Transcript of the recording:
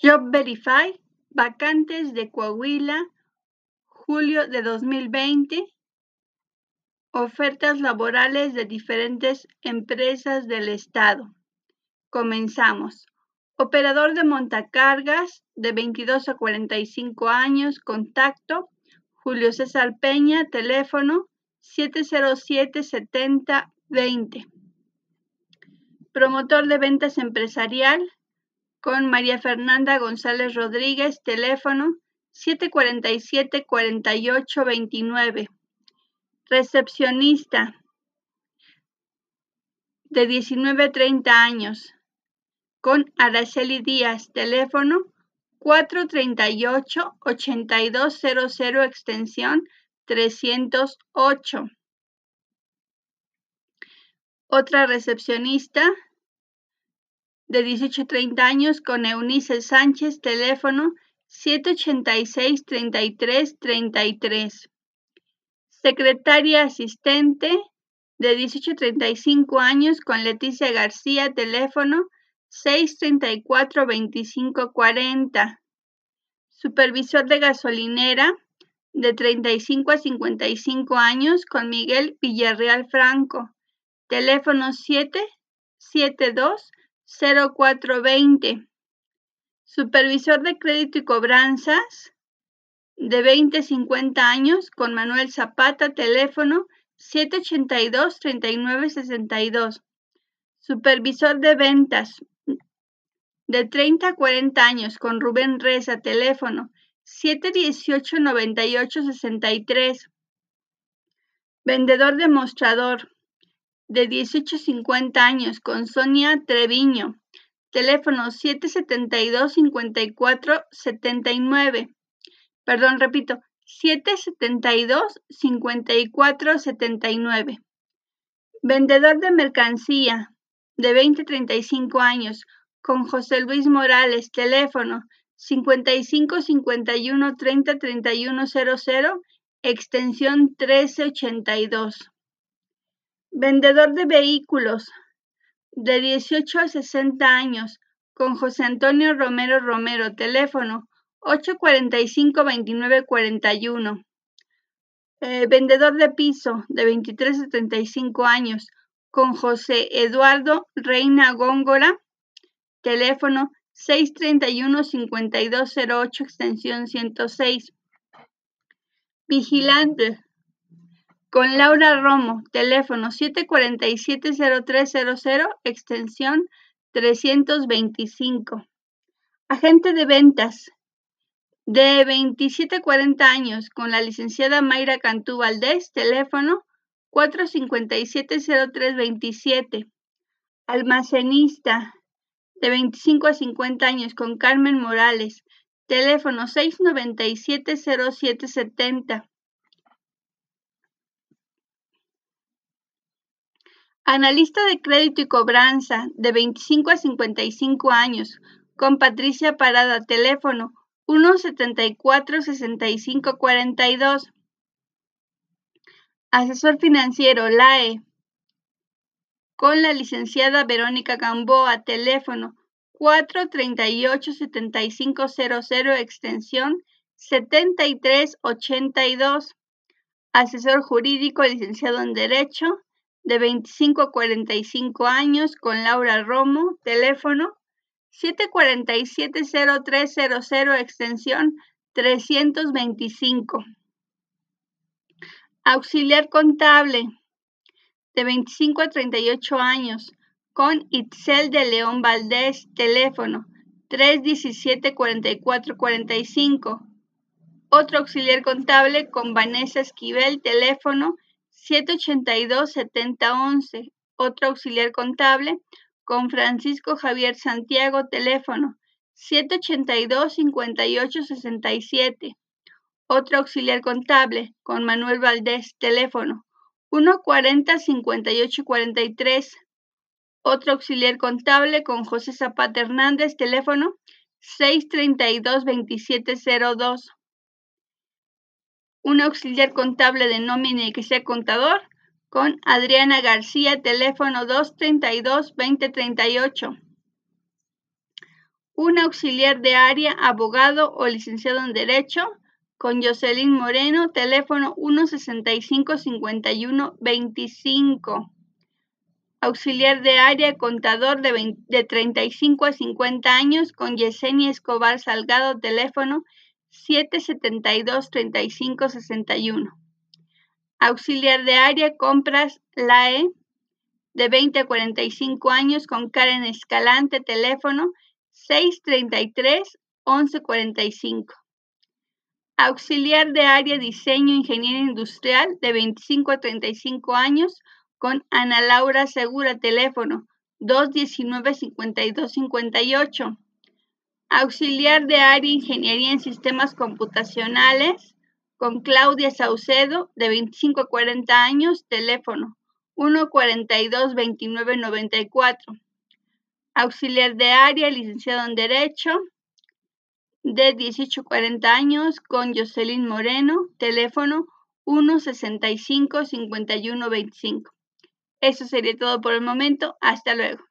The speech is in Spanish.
Job Verify, vacantes de Coahuila, julio de 2020, ofertas laborales de diferentes empresas del estado. Comenzamos. Operador de montacargas de 22 a 45 años, contacto Julio César Peña, teléfono 707 70 20. Promotor de ventas empresarial con María Fernanda González Rodríguez, teléfono 747-4829. Recepcionista de 19 a 30 años con Araceli Díaz, teléfono 438-8200, extensión 308. Otra recepcionista de 18 a 30 años con Eunice Sánchez, teléfono 786-3333. Secretaria asistente de 18 a 35 años con Leticia García, teléfono 634-2540. Supervisor de gasolinera de 35 a 55 años con Miguel Villarreal Franco, teléfono 772 0420. Supervisor de crédito y cobranzas de 20 a 50 años con Manuel Zapata, teléfono 782 3962. Supervisor de ventas de 30 a 40 años con Rubén Reza, teléfono 718 98 63. Vendedor demostrador de 18 a 50 años con Sonia Treviño, teléfono 772 54 79. Perdón, repito, 772 54 79. Vendedor de mercancía de 20 a 35 años con José Luis Morales, teléfono 55 51 30 31 00, extensión 1382. Vendedor de vehículos de 18 a 60 años con José Antonio Romero Romero, teléfono 845 29 41. vendedor de piso de 23 a 35 años con José Eduardo Reina Góngora, teléfono 631-5208, extensión 106. Vigilante con Laura Romo, teléfono 747-0300, extensión 325. Agente de ventas de 27 a 40 años con la licenciada Mayra Cantú Valdés, teléfono 457-0327. Almacenista de 25 a 50 años con Carmen Morales, teléfono 697-0770. Analista de crédito y cobranza de 25 a 55 años con Patricia Parada, teléfono 174-6542. Asesor financiero LAE con la licenciada Verónica Gamboa, teléfono 438-7500, extensión 7382. Asesor jurídico, licenciado en Derecho, de 25 a 45 años, con Laura Romo, teléfono 747-0300, extensión 325. Auxiliar contable, de 25 a 38 años, con Itzel de León Valdés, teléfono 317-4445. Otro auxiliar contable con Vanessa Esquivel, teléfono 782-7011. Otro auxiliar contable con Francisco Javier Santiago, teléfono 782-5867. Otro auxiliar contable con Manuel Valdés, teléfono 140-5843. Otro auxiliar contable con José Zapata Hernández, teléfono 632-2702. Un auxiliar contable de nómina y que sea contador con Adriana García, teléfono 232-2038. un auxiliar de área, abogado o licenciado en Derecho, con Jocelyn Moreno, teléfono 165-5125. Auxiliar de área, contador de, de 35 a 50 años, con Yesenia Escobar Salgado, teléfono 772-3561. Auxiliar de área, compras, LAE, de 20 a 45 años, con Karen Escalante, teléfono 633-1145. Auxiliar de área, diseño, ingeniero industrial, de 25 a 35 años, con Ana Laura Segura, teléfono 219-5258. Auxiliar de área Ingeniería en Sistemas Computacionales con Claudia Saucedo, de 25 a 40 años, teléfono 142-2994. Auxiliar de área, licenciado en Derecho, de 18 a 40 años, con Jocelyn Moreno, teléfono 165-5125. Eso sería todo por el momento. Hasta luego.